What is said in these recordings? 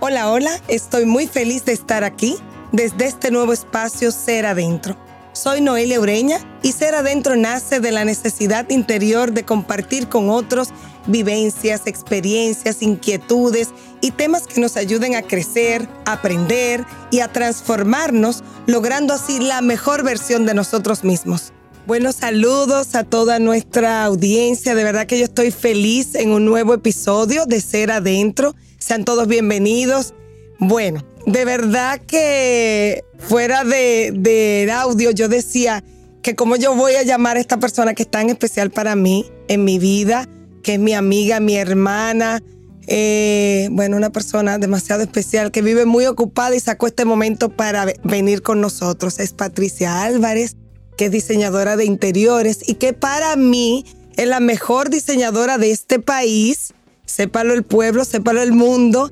Hola, hola, estoy muy feliz de estar aquí desde este nuevo espacio Ser Adentro. Soy Noelia Ureña y Ser Adentro nace de la necesidad interior de compartir con otros vivencias, experiencias, inquietudes y temas que nos ayuden a crecer, aprender y a transformarnos, logrando así la mejor versión de nosotros mismos. Buenos saludos a toda nuestra audiencia. De verdad que yo estoy feliz en un nuevo episodio de Ser Adentro. Sean todos bienvenidos. Bueno, de verdad que fuera de, audio yo decía que como yo voy a llamar a esta persona que es tan especial para mí en mi vida, que es mi amiga, mi hermana, eh, bueno, una persona demasiado especial que vive muy ocupada y sacó este momento para venir con nosotros. Es Patricia Álvarez que es diseñadora de interiores y que para mí es la mejor diseñadora de este país, sépalo el pueblo, sépalo el mundo,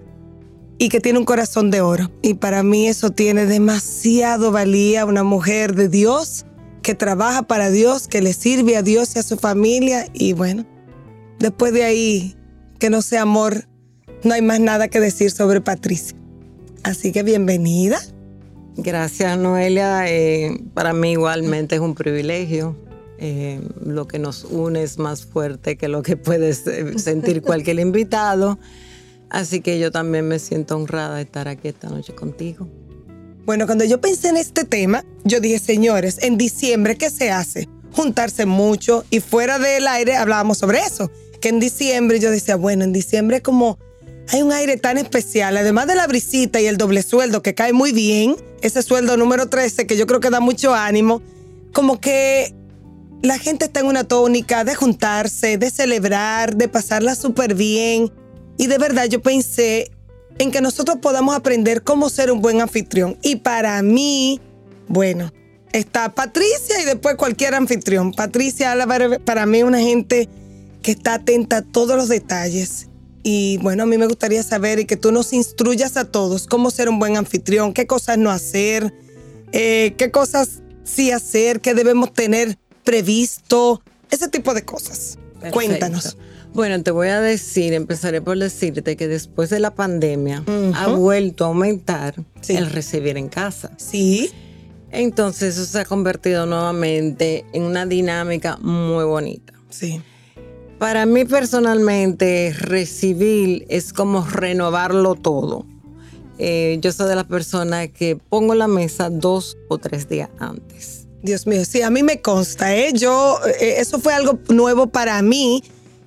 y que tiene un corazón de oro. Y para mí eso tiene demasiado valía, una mujer de Dios que trabaja para Dios, que le sirve a Dios y a su familia. Y bueno, después de ahí, que no sea amor, no hay más nada que decir sobre Patricia. Así que bienvenida. Gracias, Noelia. Eh, para mí igualmente es un privilegio. Eh, lo que nos une es más fuerte que lo que puede sentir cualquier invitado. Así que yo también me siento honrada de estar aquí esta noche contigo. Bueno, cuando yo pensé en este tema, yo dije, señores, en diciembre, ¿qué se hace? Juntarse mucho y fuera del aire hablábamos sobre eso. Que en diciembre yo decía, bueno, en diciembre como hay un aire tan especial, además de la brisita y el doble sueldo que cae muy bien, ese sueldo número 13 que yo creo que da mucho ánimo, como que la gente está en una tónica de juntarse, de celebrar, de pasarla súper bien. Y de verdad yo pensé en que nosotros podamos aprender cómo ser un buen anfitrión. Y para mí, bueno, está Patricia y después cualquier anfitrión. Patricia para mí una gente que está atenta a todos los detalles y bueno, a mí me gustaría saber y que tú nos instruyas a todos cómo ser un buen anfitrión, qué cosas no hacer, eh, qué cosas sí hacer, qué debemos tener previsto, ese tipo de cosas. Cuéntanos. Bueno, te voy a decir, empezaré por decirte que después de la pandemia ha vuelto a aumentar el recibir en casa. Sí. Entonces eso se ha convertido nuevamente en una dinámica muy bonita. Sí. Para mí personalmente, recibir es como renovarlo todo. Eh, yo soy de las personas que pongo la mesa dos o tres días antes. Dios mío, sí, a mí me consta, ¿eh? Yo, eh, eso fue algo nuevo para mí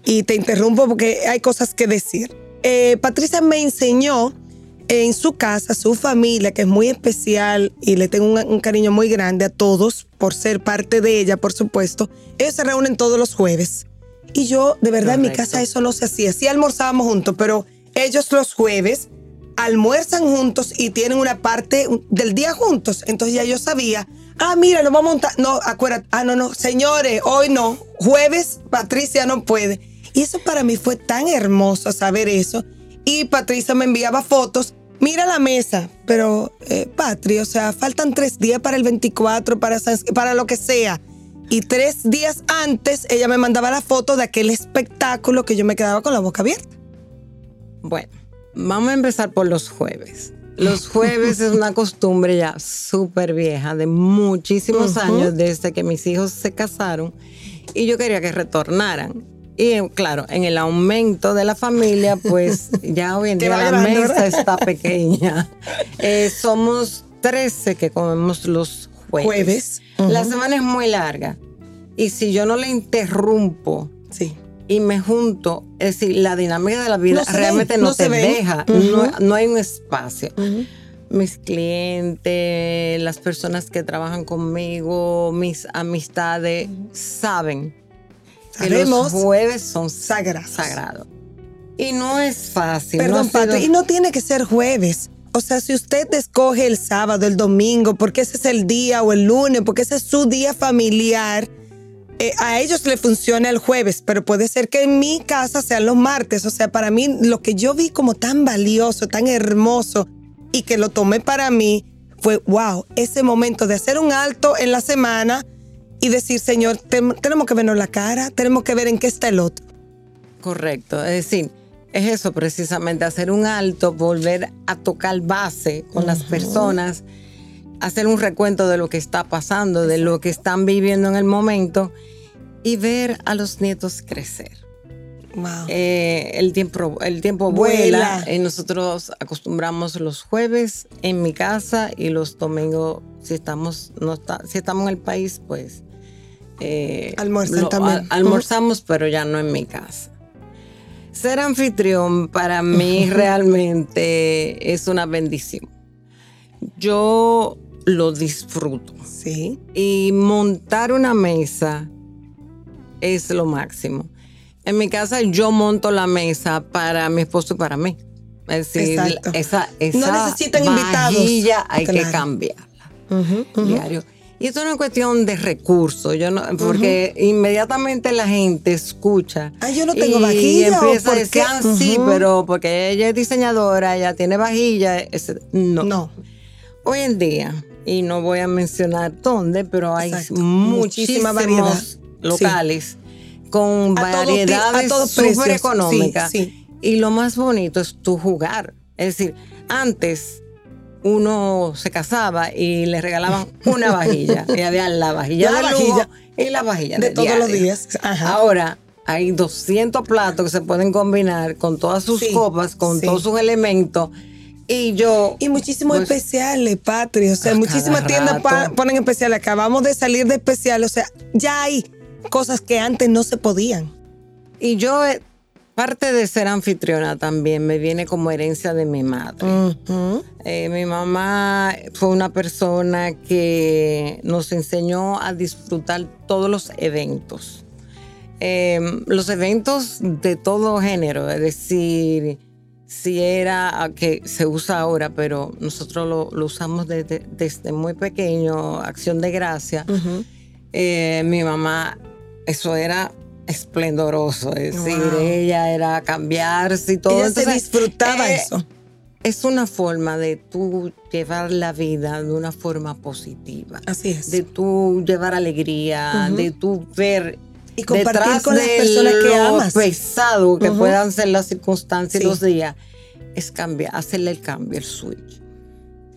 y te interrumpo porque hay cosas que decir. Eh, Patricia me enseñó en su casa, su familia, que es muy especial y le tengo un, un, cariño muy grande a todos por ser parte de ella, por supuesto. Ellos se reúnen todos los jueves. Y yo, de verdad, en mi casa eso no se hacía. Sí almorzábamos juntos, pero ellos los jueves almuerzan juntos y tienen una parte del día juntos. Entonces ya yo sabía, ah, mira, nos vamos a montar. No, acuérdate, ah, no, no, señores, hoy no. Jueves, Patricia no puede. Y eso para mí fue tan hermoso saber eso. Y Patricia me enviaba fotos. Mira la mesa, pero eh, Patri, o sea, faltan tres días para el 24, para, para lo que sea. Y tres días antes ella me mandaba la foto de aquel espectáculo que yo me quedaba con la boca abierta. Bueno, vamos a empezar por los jueves. Los jueves es una costumbre ya súper vieja, de muchísimos años, desde que mis hijos se casaron y yo quería que retornaran. Y claro, en el aumento de la familia, pues ya hoy en día la mesa está pequeña. Eh, somos 13 que comemos los jueves. La semana es muy larga. Y si yo no le interrumpo sí. Y me junto, es decir, la dinámica de la vida realmente no, se deja, no, hay un espacio. Mis clientes, las personas que trabajan conmigo, mis amistades, saben que los jueves son sagrados. Y no es fácil. Perdón, y no tiene que ser jueves. O sea, si usted escoge el sábado, el domingo, porque ese es el día o el lunes, porque ese es su día familiar, eh, a ellos le funciona el jueves, pero puede ser que en mi casa sean los martes. O sea, para mí lo que yo vi como tan valioso, tan hermoso y que lo tomé para mí fue, wow, ese momento de hacer un alto en la semana y decir, Señor, tenemos que vernos la cara, tenemos que ver en qué está el otro. Correcto, es decir, es eso precisamente, hacer un alto, volver a tocar base con las personas, hacer un recuento de lo que está pasando, de lo que están viviendo en el momento y ver a los nietos crecer. Eh, el tiempo, el tiempo vuela. y nosotros acostumbramos los jueves en mi casa y los domingos, si estamos, no está, si estamos en el país, pues eh, también. almorzamos, pero ya no en mi casa. Ser anfitrión para mí realmente es una bendición. Yo lo disfruto. Sí. Y montar una mesa es lo máximo. En mi casa yo monto la mesa para mi esposo y para mí. Es decir, esa, esa no necesitan vajilla hay que cambiarla diario. Y esto no es cuestión de recursos, yo no, porque inmediatamente la gente escucha. Ah, yo no tengo vajilla. Y empieza a decir, ah, sí, pero porque ella es diseñadora, ella tiene vajilla. no. No. Hoy en día, y no voy a mencionar dónde, pero hay muchísimas variedades locales con variedades súper económicas. Y lo más bonito es tu jugar. Es decir, antes uno se casaba y le regalaban una vajilla. y había la vajilla de vajilla y la vajilla de, todos los días. Ahora hay 200 platos que se pueden combinar con todas sus copas, con todos sus elementos. Y yo. Y muchísimos pues, especiales, Patria. O sea, muchísimas tiendas ponen especiales. Acabamos de salir de especiales. O sea, ya hay cosas que antes no se podían. Y yo Parte de ser anfitriona también me viene como herencia de mi madre. Eh, mi mamá fue una persona que nos enseñó a disfrutar todos los eventos. Em, los eventos de todo género, es decir, si era que se usa ahora, pero nosotros lo, usamos desde, muy pequeño, acción de gracia. Eh, mi mamá, eso era esplendoroso. Es decir, ella era cambiarse y todo. Ella se disfrutaba eh, eso. Es una forma de tú llevar la vida de una forma positiva. Así es. De tú llevar alegría, de tú ver y compartir con las personas que amas. pesado que puedan ser las circunstancias y los días, es cambiar, hacerle el cambio, el switch.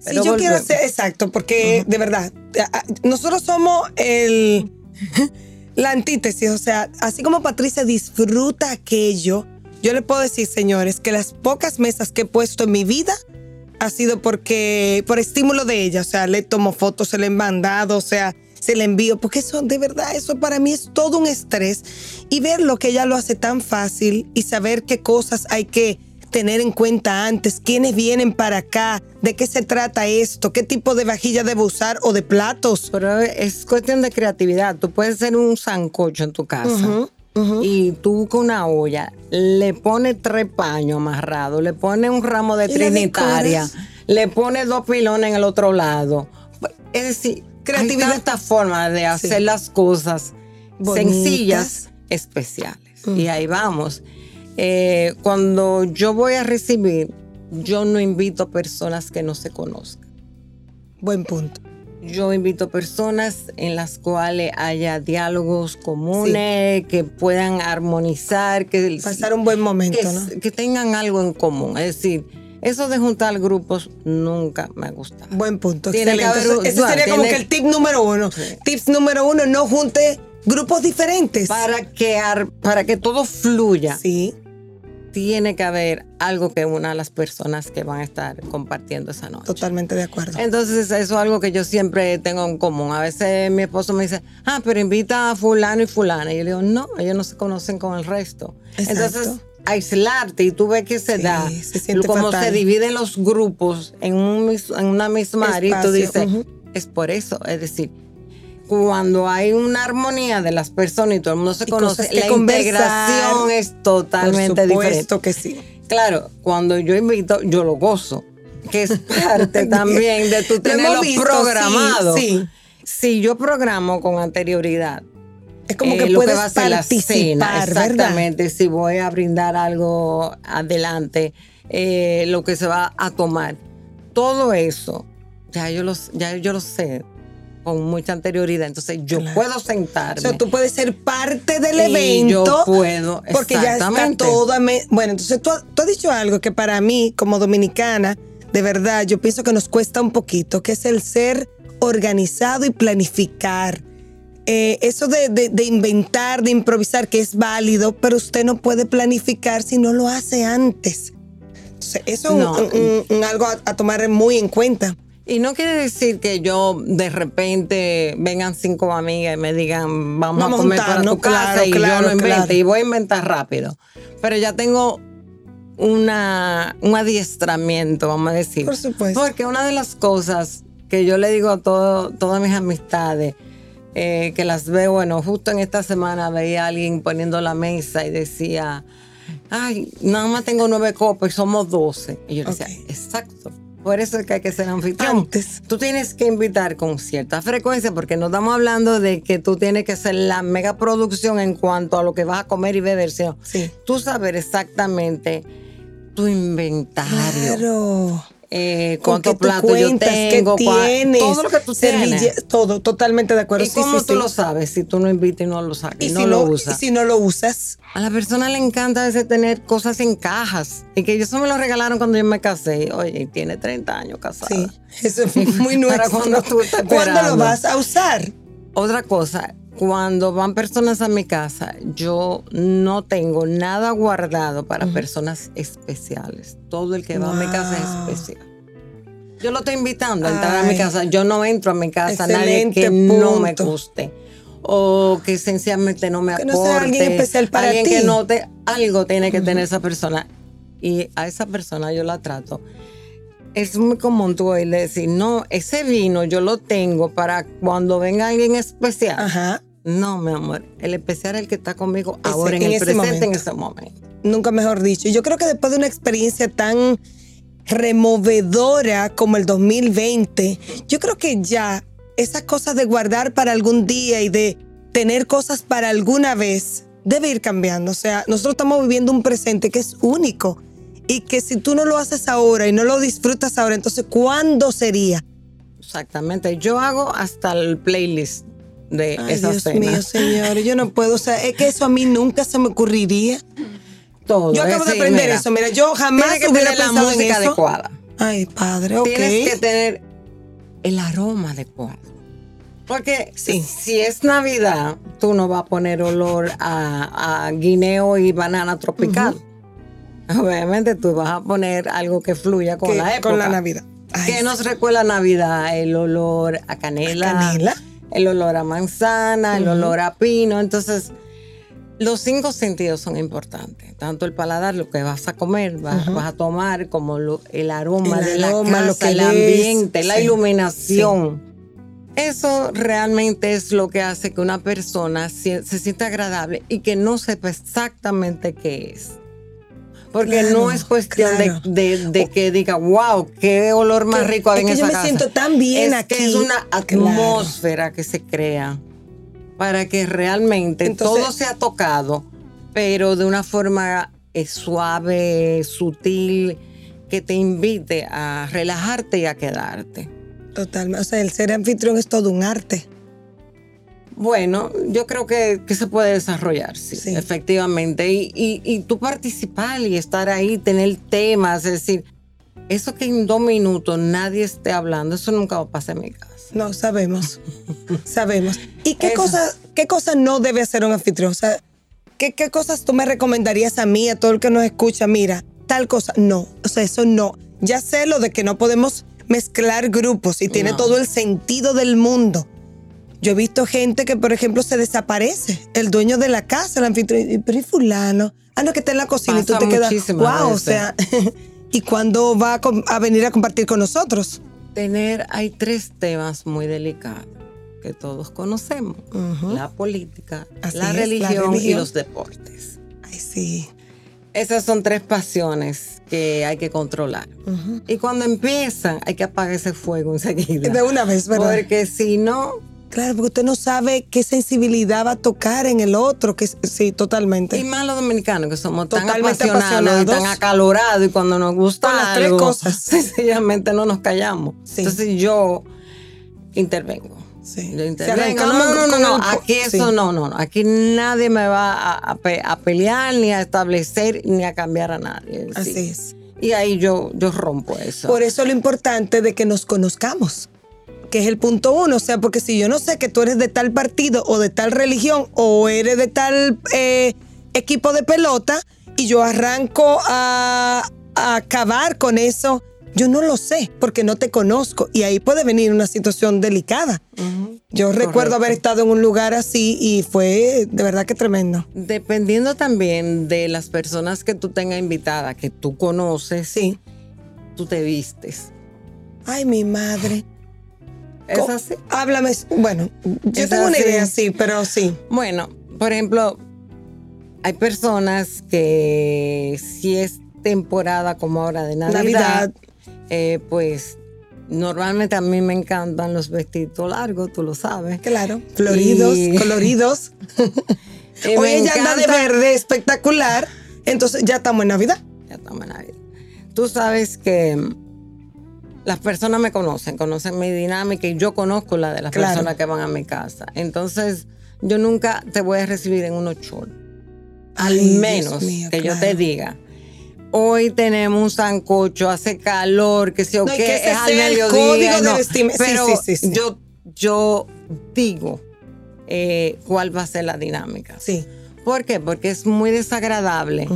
sí, yo quiero hacer, exacto, porque de verdad, nosotros somos el la antítesis, o sea, así como Patricia disfruta aquello, yo le puedo decir, señores, que las pocas mesas que he puesto en mi vida ha sido porque, por estímulo de ella, o sea, le tomo fotos, se le he mandado, o sea, se le envío, porque eso, de verdad, eso para mí es todo un estrés. Y ver lo que ella lo hace tan fácil y saber qué cosas hay que tener en cuenta antes, quiénes vienen para acá, de qué se trata esto, qué tipo de vajilla debo usar o de platos. Pero es cuestión de creatividad. Tú puedes hacer un sancocho en tu casa. Y tú con una olla le pones tres paños amarrados, le pones un ramo de trinitaria, le pones dos pilones en el otro lado. Es decir, creatividad. Hay esta forma de hacer las cosas sencillas, especiales. Y ahí vamos. Eh, cuando yo voy a recibir, yo no invito personas que no se conozcan. Buen punto. Yo invito personas en las cuales haya diálogos comunes, que puedan armonizar, que pasar un buen momento, que, que tengan algo en común. Es decir, eso de juntar grupos nunca me gusta. Buen punto. Tiene ese sería como que el tip número uno. Tips número uno, no junte grupos diferentes. Para que, para que todo fluya. Sí tiene que haber algo que una a las personas que van a estar compartiendo esa noche. Totalmente de acuerdo. Entonces, eso es algo que yo siempre tengo en común. A veces mi esposo me dice, ah, pero invita a fulano y fulana. Y yo le digo, no, ellos no se conocen con el resto. Entonces, aislarte y tú ves que se da, se como se dividen los grupos en, un, en una misma área y tú dices, es por eso. Es decir, cuando hay una armonía de las personas y todo el mundo se conoce, la integración es totalmente Por supuesto que sí. Claro, cuando yo invito, yo lo gozo, que es parte también de tu tenerlo programado. Sí, Si yo programo con anterioridad, es como que puedes participar, exactamente. Si voy a brindar algo adelante, eh, lo que se va a tomar, todo eso, ya yo, los, ya yo lo sé con mucha anterioridad. Entonces yo puedo sentarme. O sea, tú puedes ser parte del evento. Yo puedo, Porque ya está todo. Bueno, entonces tú, tú has dicho algo que para mí, como dominicana, de verdad, yo pienso que nos cuesta un poquito, que es el ser organizado y planificar. Eh, eso de, inventar, de improvisar, que es válido, pero usted no puede planificar si no lo hace antes. eso es algo a, tomar muy en cuenta. Y no quiere decir que yo de repente vengan cinco amigas y me digan, vamos, a comer para tu casa y yo no invente y voy a inventar rápido. Pero ya tengo una, un adiestramiento, vamos a decir. Por supuesto. Porque una de las cosas que yo le digo a todo, todas mis amistades, eh, que las veo, bueno, justo en esta semana veía a alguien poniendo la mesa y decía, ay, nada más tengo nueve copas y somos doce. Y yo decía, exacto. Por eso es que hay que ser anfitrión. Antes. Tú tienes que invitar con cierta frecuencia, porque no estamos hablando de que tú tienes que hacer la mega producción en cuanto a lo que vas a comer y beber, sino sí. tú saber exactamente tu inventario. Claro. Eh, cuántos platos yo tengo, qué tienes, todo lo que tú tienes. Todo, totalmente de acuerdo. ¿Y cómo tú lo sabes si tú no invitas y no lo sacas? Y, no si lo usas. Si no lo usas. A la persona le encanta a veces tener cosas en cajas. Y que eso me lo regalaron cuando yo me casé. Oye, tiene 30 años casada. Sí, eso es muy estás ¿Cuándo lo vas a usar? Otra cosa, cuando van personas a mi casa, yo no tengo nada guardado para personas especiales. Todo el que va a mi casa es especial. Yo lo estoy invitando a entrar a mi casa. Yo no entro a mi casa nadie que no me guste. O que sencillamente no me aporte. Que no sea alguien especial para alguien ti. que note, algo tiene que tener esa persona. Y a esa persona yo la trato es muy común tú oírle decir, no, ese vino yo lo tengo para cuando venga alguien especial. Ajá. No, mi amor, el especial es el que está conmigo ahora, en, el presente, en ese momento. Nunca mejor dicho. Yo creo que después de una experiencia tan removedora como el 2020, yo creo que ya esas cosas de guardar para algún día y de tener cosas para alguna vez debe ir cambiando. O sea, nosotros estamos viviendo un presente que es único y que si tú no lo haces ahora y no lo disfrutas ahora, entonces ¿cuándo sería? Exactamente. Yo hago hasta el playlist de Ay, esa Dios cena. mío, señor, yo no puedo, o sea, es que eso a mí nunca se me ocurriría. Todo. Yo acabo de aprender mira, eso, mira, yo jamás que hubiera la en música eso. adecuada. Ay, padre, ok. Tienes que tener el aroma adecuado. Porque Sí. si es Navidad, tú no vas a poner olor a, a guineo y banana tropical. Obviamente tú vas a poner algo que fluya con Que- la época. Con la Navidad. Ay, ¿Qué nos recuerda Navidad? El olor a canela, canela. el olor a manzana, el olor a pino. Entonces, los cinco sentidos son importantes. Tanto el paladar, lo que vas a comer, vas, vas a tomar, como lo- el aroma El de la aroma, casa, lo que el ambiente, la Sí. iluminación. Eso realmente es lo que hace que una persona se, se sienta agradable y que no sepa exactamente qué es. Porque Claro, no es cuestión de- claro. de, de que diga, wow, qué olor más Que- rico hay es en que yo esa me casa". siento tan bien es aquí. Que es una Claro. atmósfera que se crea para que realmente Entonces- todo sea tocado, pero de una forma eh, suave, sutil, que te invite a relajarte y a quedarte. Totalmente. O sea, el ser anfitrión es todo un arte. Bueno, yo creo que, que se puede desarrollar, sí, Sí. efectivamente. Y, y, y tú participar y estar ahí, tener temas, es decir, eso que en dos minutos nadie esté hablando, eso nunca va a pasar en mi casa. No, sabemos. sabemos. ¿Y qué cosas qué cosa no debe hacer un anfitrión? O sea, ¿qué, ¿qué cosas tú me recomendarías a mí, a todo el que nos escucha? Mira, tal cosa. No, o sea, eso no. Ya sé lo de que no podemos mezclar grupos y tiene No. todo el sentido del mundo. Yo he visto gente que, por ejemplo, se desaparece. El dueño de la casa, el anfitrión. Pero ¿y fulano? Ah, no, que está en la cocina y tú Pasa te quedas. Wow, o veces. sea. ¿Y cuándo va a, a venir a compartir con nosotros? Tener, hay tres temas muy delicados que todos conocemos. Ujú. La política, la es, la religión, y religión. los deportes. Ay, sí. Esas son tres pasiones que hay que controlar. Ujú. Y cuando empiezan, hay que apagar ese fuego enseguida. De una vez, ¿verdad? Porque si no, Claro, porque usted no sabe qué sensibilidad va a tocar en el otro, que sí, totalmente. Y más los dominicanos, que somos tan Totalmente apasionados, y tan acalorados, y cuando nos gusta Con las tres algo, cosas. sencillamente no nos callamos. Sí. Entonces yo intervengo. Sí. Yo intervengo. No, no, no, no, aquí eso no, no, no. Aquí nadie me va a, a, pelear, ni a establecer, ni a cambiar a nadie. Así es. Y ahí yo, yo rompo eso. Por eso lo importante de que nos conozcamos que es el punto uno. O sea, porque si yo no sé que tú eres de tal partido o de tal religión o eres de tal eh, equipo de pelota y yo arranco a, a acabar con eso, yo no lo sé porque no te conozco y ahí puede venir una situación delicada. Yo recuerdo haber estado en un lugar así y fue de verdad que tremendo. Dependiendo también de las personas que tú tengas invitadas, que tú conoces, sí. tú te vistes. Ay, mi madre. ¿Es así? Háblame. Bueno, yo tengo una idea, sí, pero sí. Bueno, por ejemplo, hay personas que si es temporada como ahora de Navidad, eh, pues normalmente a mí me encantan los vestidos largos, tú lo sabes. Claro, floridos, coloridos. Hoy ella anda de verde espectacular, entonces ya estamos en Navidad. Ya estamos en Navidad. Tú sabes que las personas me conocen, conocen mi dinámica y yo conozco la de las personas que van a mi casa. Entonces, yo nunca te voy a recibir en un ocho. Al menos que yo te diga. Hoy tenemos un sancocho, hace calor, que sé o qué, es al mediodía. No, pero yo, yo digo eh, cuál va a ser la dinámica. Sí. ¿Por qué? Porque es muy desagradable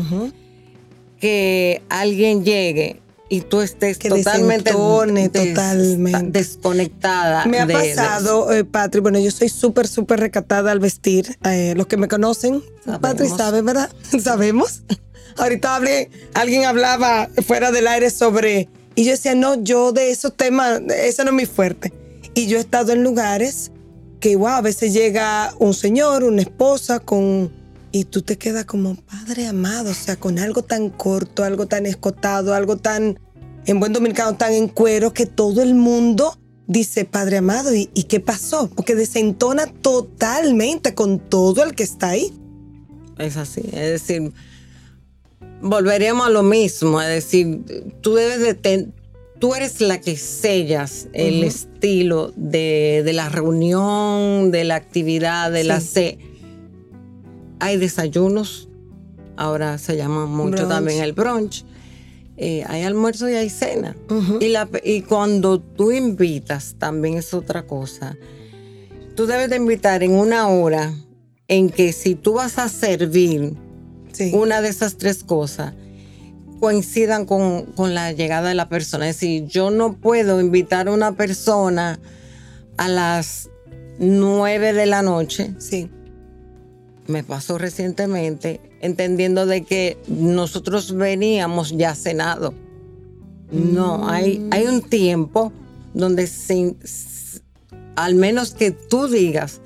que alguien llegue y tú estés totalmente, totalmente desconectada. Me ha pasado, eh, Patri, bueno, yo soy súper, súper recatada al vestir. Eh, los que me conocen, Patri sabe, ¿verdad? Sabemos. Ahorita hablé, alguien hablaba fuera del aire sobre, y yo decía, no, yo de esos temas, eso no es mi fuerte. Y yo he estado en lugares que, wow, a veces llega un señor, una esposa con y tú te quedas como padre amado, o sea, con algo tan corto, algo tan escotado, algo tan, en buen dominicano, tan en cuero, que todo el mundo dice, padre amado, ¿y, qué pasó? Porque desentona totalmente con todo el que está ahí. Es así, es decir, volveríamos a lo mismo, es decir, tú debes de... tú eres la que sellas el estilo de, la reunión, de la actividad, de la C hay desayunos, ahora se llama mucho también el brunch. Eh, hay almuerzo y hay cena. y, la, y cuando tú invitas, también es otra cosa. Tú debes de invitar en una hora en que si tú vas a servir una de esas tres cosas, coincidan con, con, la llegada de la persona. Es decir, yo no puedo invitar a una persona a las nueve de la noche. Sí me pasó recientemente, entendiendo de que nosotros veníamos ya cenado. No, hay, hay un tiempo donde al menos que tú digas,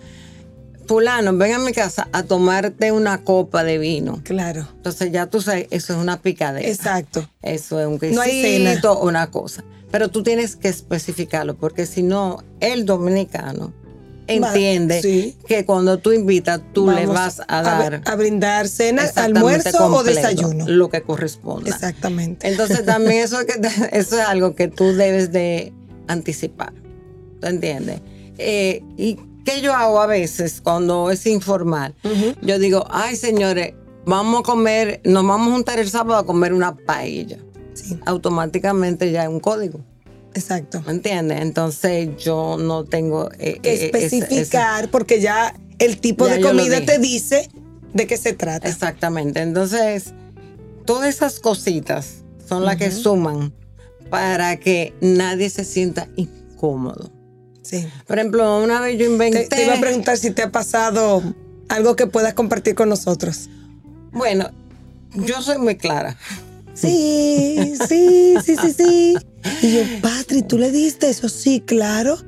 fulano, ven a mi casa a tomarte una copa de vino. Claro. Entonces ya tú sabes, eso es una picadera. Exacto. Eso es un quesito, no una cosa. Pero tú tienes que especificarlo, porque si no, el dominicano entiende que cuando tú invitas, tú le vas a dar. A, brindar cena, almuerzo o desayuno. Lo que corresponda. Exactamente. Entonces también eso, eso es algo que tú debes de anticipar. ¿Tú entiendes? Eh, y qué yo hago a veces cuando es informal. Yo digo, ay señores, vamos a comer, nos vamos a juntar el sábado a comer una paella. Automáticamente ya es un código. Exacto. ¿Me entiendes? Entonces yo no tengo eh, que eh, especificar porque ya el tipo de comida te dice de qué se trata. Exactamente. Entonces, todas esas cositas son las que suman para que nadie se sienta incómodo. Sí. Por ejemplo, una vez yo inventé. Te, iba a preguntar si te ha pasado algo que puedas compartir con nosotros. Bueno, yo soy muy clara. Sí, sí, sí, sí, sí. Y yo, Patri, ¿tú le diste eso? Sí, claro.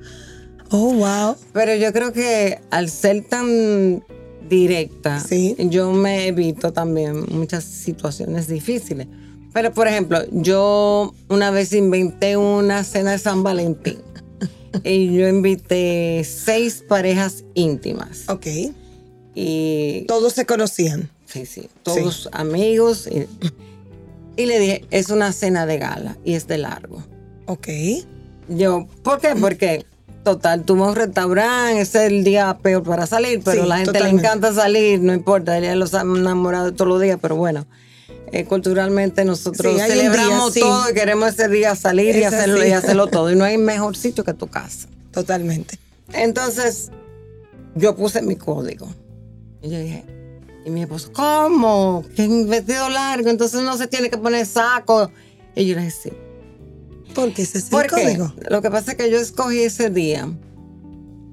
Oh, wow. Pero yo creo que al ser tan directa, yo me evito también muchas situaciones difíciles. Pero, por ejemplo, yo una vez inventé una cena de San Valentín. y yo invité seis parejas íntimas. Ok. Y. Todos se conocían. Sí, sí. Todos amigos. Y, y le dije, es una cena de gala y es de largo. Ok. Yo, ¿por qué? Porque Total, tuvo un restaurante, es el día peor para salir, pero la gente le encanta salir, no importa, ella los ha enamorado todos los días, pero bueno, eh, culturalmente nosotros celebramos todo y queremos ese día salir y hacerlo, y hacerlo todo. Y no hay mejor sitio que tu casa. Totalmente. Entonces, yo puse mi código. Y yo dije, y mi esposo, ¿cómo? Que un vestido largo, entonces no se tiene que poner saco. Y yo le dije, sí. Porque ese es el código. Lo que pasa es que yo escogí ese día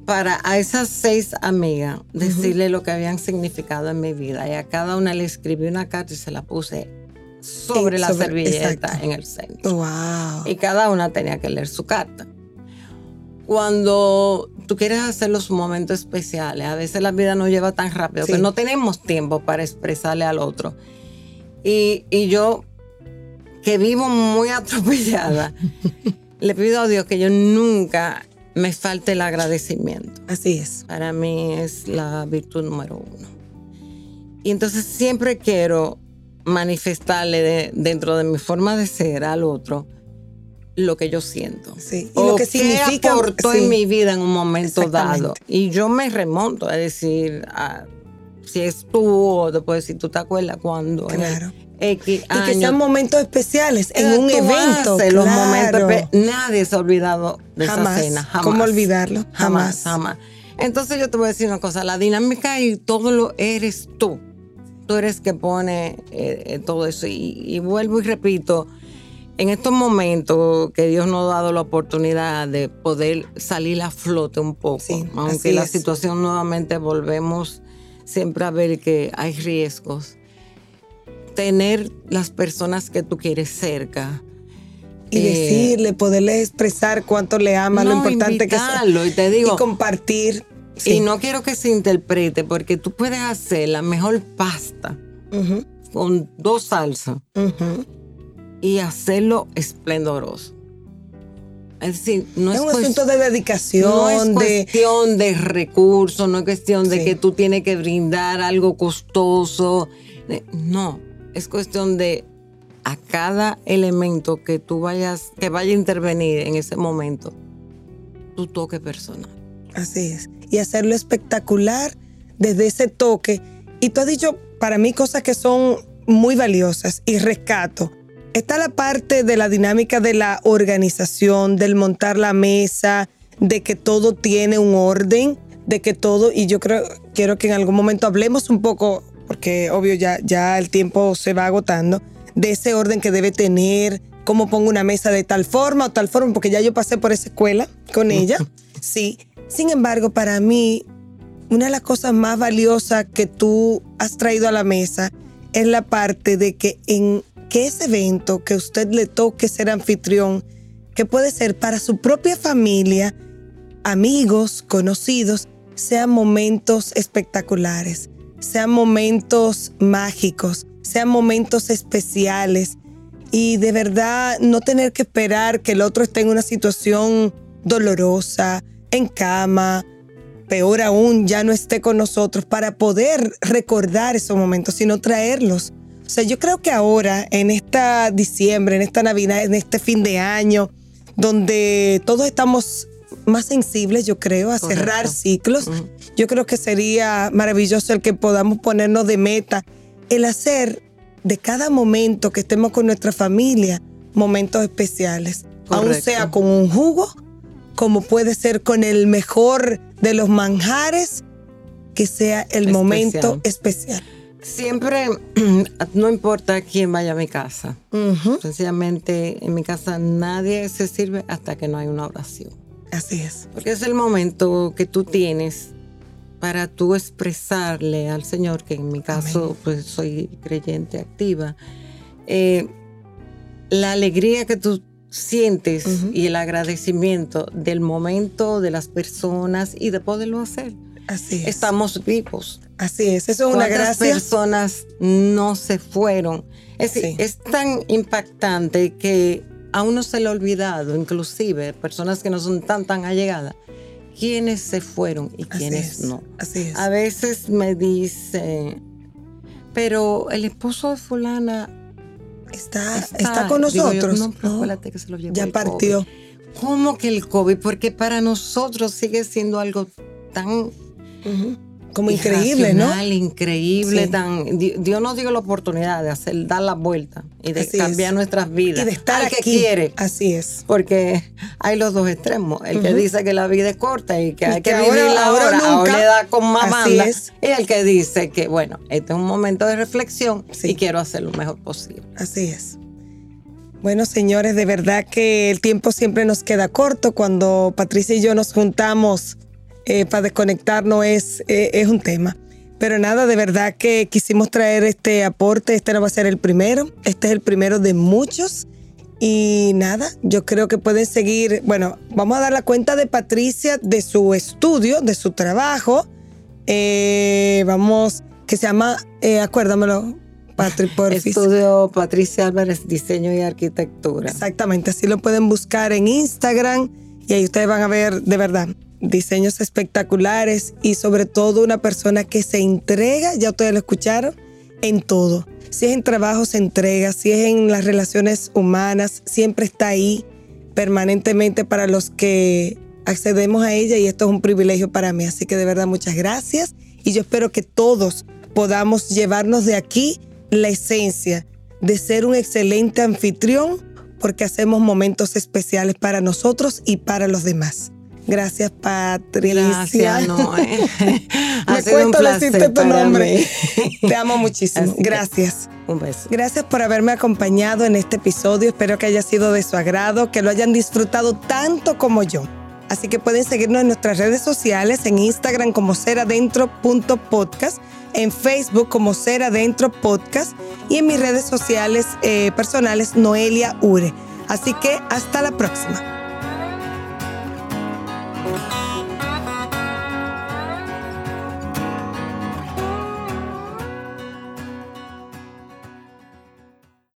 para a esas seis amigas decirle lo que habían significado en mi vida. Y a cada una le escribí una carta y se la puse sobre la servilleta en el centro. Wow. Y cada una tenía que leer su carta. Cuando tú quieres hacer los momentos especiales, a veces la vida no lleva tan rápido que no tenemos tiempo para expresarle al otro. Y, y yo que vivo muy atropellada, le pido a Dios que yo nunca me falte el agradecimiento. Así es. Para mí es la virtud número uno. Y entonces siempre quiero manifestarle dentro de mi forma de ser al otro lo que yo siento. Sí. Y lo que significa aportó en mi vida en un momento dado. Y yo me remonto a decir, si es tú o después si tú te acuerdas cuando claro y que sean momentos especiales en un evento. Los momentos, nadie se ha olvidado de esa cena. Jamás. ¿Cómo olvidarlo? Jamás. jamás. Entonces yo te voy a decir una cosa, la dinámica y todo lo eres tú. Tú eres que pone eh, eh, todo eso. Y, vuelvo y repito, en estos momentos que Dios nos ha dado la oportunidad de poder salir a flote un poco, aunque la situación nuevamente volvemos siempre a ver que hay riesgos tener las personas que tú quieres cerca. Y decirle, poderle expresar cuánto le ama, lo importante que es. Y te digo. Y compartir. Y no quiero que se interprete, porque tú puedes hacer la mejor pasta con dos salsas y hacerlo esplendoroso. Es decir, no es, un asunto de dedicación. No es cuestión de, recursos, no es cuestión de que tú tienes que brindar algo costoso. No, es cuestión de a cada elemento que tú vayas, que vaya a intervenir en ese momento, tu toque personal. Así es. Y hacerlo espectacular desde ese toque. Y tú has dicho para mí cosas que son muy valiosas y rescato. Está la parte de la dinámica de la organización, del montar la mesa, de que todo tiene un orden, de que todo, y yo creo, quiero que en algún momento hablemos un poco porque obvio ya, ya el tiempo se va agotando, de ese orden que debe tener, cómo pongo una mesa de tal forma o tal forma, porque ya yo pasé por esa escuela con ella, sí. Sin embargo, para mí, una de las cosas más valiosas que tú has traído a la mesa es la parte de que en que ese evento que usted le toque ser anfitrión, que puede ser para su propia familia, amigos, conocidos, sean momentos espectaculares sean momentos mágicos, sean momentos especiales y de verdad no tener que esperar que el otro esté en una situación dolorosa, en cama, peor aún, ya no esté con nosotros para poder recordar esos momentos, sino traerlos. O sea, yo creo que ahora, en esta diciembre, en esta Navidad, en este fin de año, donde todos estamos más sensibles, yo creo, a cerrar ciclos. Yo creo que sería maravilloso el que podamos ponernos de meta el hacer de cada momento que estemos con nuestra familia momentos especiales. Aún sea con un jugo, como puede ser con el mejor de los manjares, que sea el momento especial. Siempre, no importa quién vaya a mi casa. Sencillamente, en mi casa nadie se sirve hasta que no hay una oración. Así es. Porque es el momento que tú tienes para tú expresarle al Señor, que en mi caso pues soy creyente activa, eh, la alegría que tú sientes y el agradecimiento del momento, de las personas y de poderlo hacer. Así es. Estamos vivos. Así es, eso es una gracia. personas no se fueron? Es, es tan impactante que a uno se le ha olvidado, inclusive personas que no son tan tan allegadas, quiénes se fueron y quiénes no. Así es. A veces me dice, pero el esposo de fulana está, está, con nosotros. no, que se lo llevó ya partió. ¿Cómo que el COVID? Porque para nosotros sigue siendo algo tan como increíble, ¿no? Increíble, tan. Dios nos dio la oportunidad de hacer, dar la vuelta y de cambiar nuestras vidas. Y de estar al que quiere. Así es. Porque hay los dos extremos. El que dice que la vida es corta y que hay que, vivir la ahora, ahora, le da con más banda. Y el que dice que, bueno, este es un momento de reflexión y quiero hacer lo mejor posible. Así es. Bueno, señores, de verdad que el tiempo siempre nos queda corto cuando Patricia y yo nos juntamos eh, para desconectarnos es, eh, es un tema. Pero nada, de verdad que quisimos traer este aporte. Este no va a ser el primero. Este es el primero de muchos. Y nada, yo creo que pueden seguir. Bueno, vamos a dar la cuenta de Patricia de su estudio, de su trabajo. Eh, vamos, que se llama, acuérdamelo, Patrick Estudio Patricia Álvarez, Diseño y Arquitectura. Exactamente, así lo pueden buscar en Instagram y ahí ustedes van a ver de verdad diseños espectaculares y sobre todo una persona que se entrega, ya ustedes lo escucharon, en todo. Si es en trabajo, se entrega, si es en las relaciones humanas, siempre está ahí permanentemente para los que accedemos a ella y esto es un privilegio para mí. Así que de verdad muchas gracias y yo espero que todos podamos llevarnos de aquí la esencia de ser un excelente anfitrión porque hacemos momentos especiales para nosotros y para los demás. Gracias, Patricia. Gracias, no, eh. Me cuento decirte tu nombre. Te amo muchísimo. Gracias. Un beso. Gracias por haberme acompañado en este episodio. Espero que haya sido de su agrado, que lo hayan disfrutado tanto como yo. Así que pueden seguirnos en nuestras redes sociales, en Instagram como seradentro.podcast, en Facebook como Seradentro Podcast y en mis redes sociales eh, personales Noelia Ure. Así que hasta la próxima.